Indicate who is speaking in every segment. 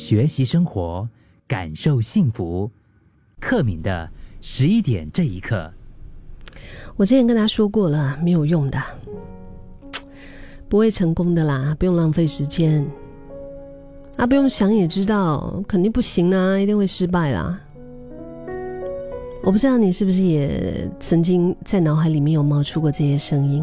Speaker 1: 学习生活，感受幸福。克敏的十一点这一刻，
Speaker 2: 我之前跟他说过了，没有用的，不会成功的啦，不用浪费时间。啊，不用想也知道，肯定不行啊，一定会失败啦。我不知道你是不是也曾经在脑海里面有冒出过这些声音。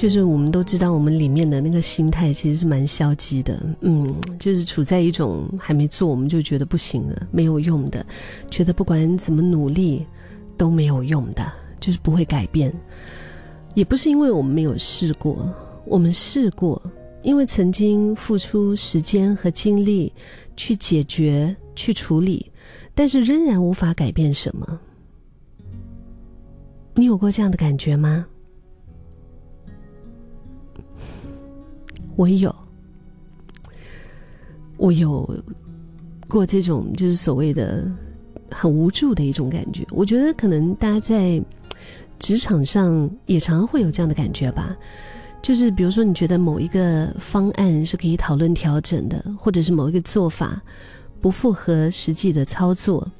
Speaker 2: 就是我们都知道，我们里面的那个心态其实是蛮消极的，嗯，就是处在一种还没做我们就觉得不行了，没有用的，觉得不管怎么努力都没有用的，就是不会改变。也不是因为我们没有试过，我们试过，因为曾经付出时间和精力去解决、去处理，但是仍然无法改变什么。你有过这样的感觉吗？我有，我有过这种就是所谓的很无助的一种感觉。我觉得可能大家在职场上也常常会有这样的感觉吧。就是比如说，你觉得某一个方案是可以讨论调整的，或者是某一个做法不符合实际的操作，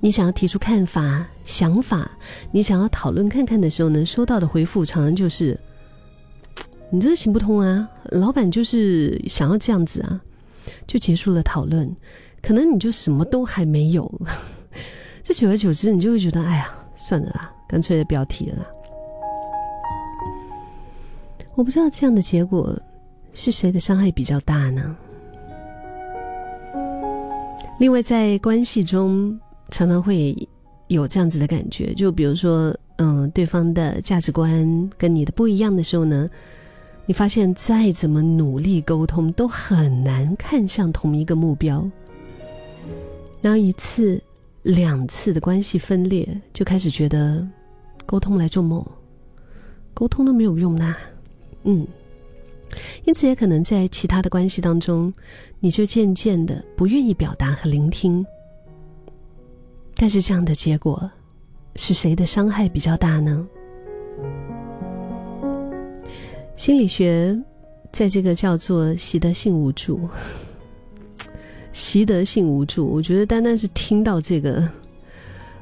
Speaker 2: 你想要提出看法、想法，你想要讨论看看的时候呢，收到的回复常常就是。你这行不通啊！老板就是想要这样子啊，就结束了讨论。可能你就什么都还没有，这久而久之，你就会觉得，哎呀，算了啦，干脆不要提了。我不知道这样的结果是谁的伤害比较大呢？另外，在关系中常常会有这样子的感觉，就比如说，嗯，对方的价值观跟你的不一样的时候呢？你发现再怎么努力沟通，都很难看向同一个目标。然后一次、两次的关系分裂，就开始觉得沟通来做梦，沟通都没有用呐。嗯，因此也可能在其他的关系当中，你就渐渐的不愿意表达和聆听。但是这样的结果，是谁的伤害比较大呢？心理学，在这个叫做习得性无助，习得性无助，我觉得单单是听到这个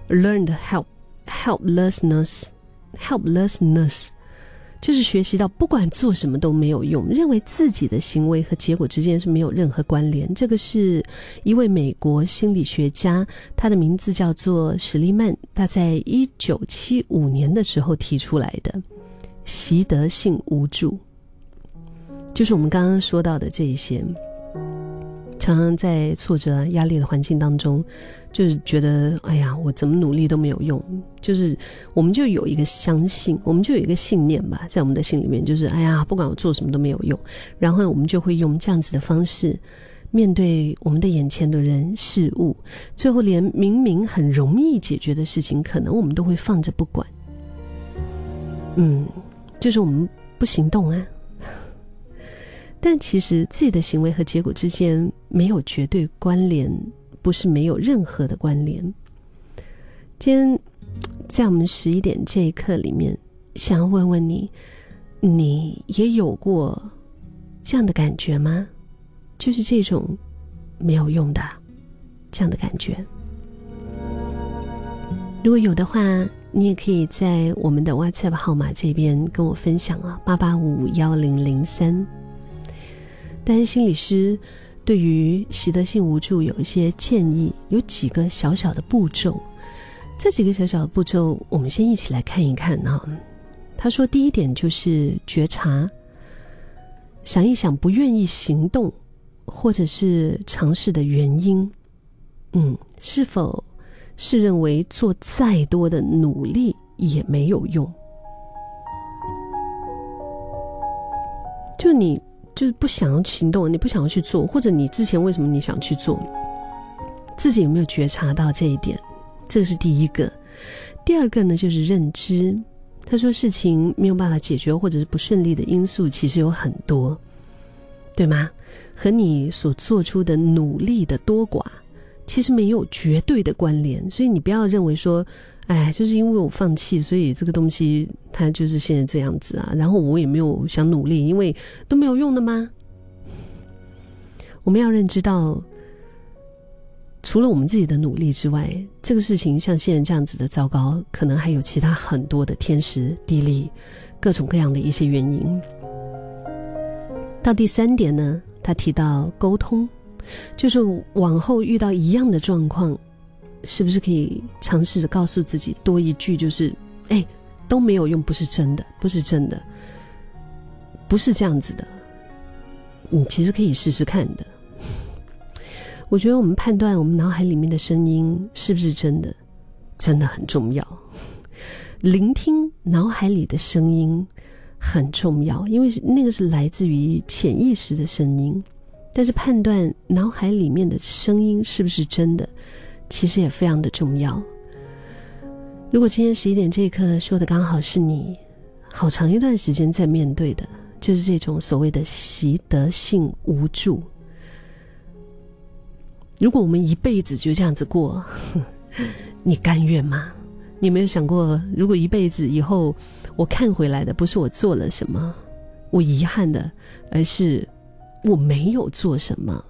Speaker 2: learned help helplessness helplessness，就是学习到不管做什么都没有用，认为自己的行为和结果之间是没有任何关联。这个是一位美国心理学家，他的名字叫做史利曼，他在一九七五年的时候提出来的。习得性无助，就是我们刚刚说到的这一些，常常在挫折、压力的环境当中，就是觉得哎呀，我怎么努力都没有用。就是我们就有一个相信，我们就有一个信念吧，在我们的心里面，就是哎呀，不管我做什么都没有用。然后我们就会用这样子的方式面对我们的眼前的人事物，最后连明明很容易解决的事情，可能我们都会放着不管。嗯。就是我们不行动啊，但其实自己的行为和结果之间没有绝对关联，不是没有任何的关联。今天在我们十一点这一刻里面，想要问问你，你也有过这样的感觉吗？就是这种没有用的这样的感觉。如果有的话。你也可以在我们的 WhatsApp 号码这边跟我分享啊，八八五幺零零三。但是心理师对于习得性无助有一些建议，有几个小小的步骤。这几个小小的步骤，我们先一起来看一看啊。他说，第一点就是觉察，想一想不愿意行动或者是尝试的原因，嗯，是否？是认为做再多的努力也没有用，就你就是不想要行动，你不想要去做，或者你之前为什么你想去做，自己有没有觉察到这一点？这是第一个。第二个呢，就是认知。他说事情没有办法解决，或者是不顺利的因素，其实有很多，对吗？和你所做出的努力的多寡。其实没有绝对的关联，所以你不要认为说，哎，就是因为我放弃，所以这个东西它就是现在这样子啊。然后我也没有想努力，因为都没有用的吗？我们要认知到，除了我们自己的努力之外，这个事情像现在这样子的糟糕，可能还有其他很多的天时地利，各种各样的一些原因。到第三点呢，他提到沟通，就是往后遇到一样的状况，是不是可以尝试着告诉自己多一句，就是哎都没有用，不是真的，不是真的，不是这样子的。你其实可以试试看的。我觉得我们判断我们脑海里面的声音是不是真的，真的很重要。聆听脑海里的声音。很重要，因为那个是来自于潜意识的声音，但是判断脑海里面的声音是不是真的，其实也非常的重要。如果今天十一点这一刻说的刚好是你好长一段时间在面对的，就是这种所谓的习得性无助。如果我们一辈子就这样子过，你甘愿吗？你没有想过，如果一辈子以后？我看回来的不是我做了什么，我遗憾的，而是我没有做什么。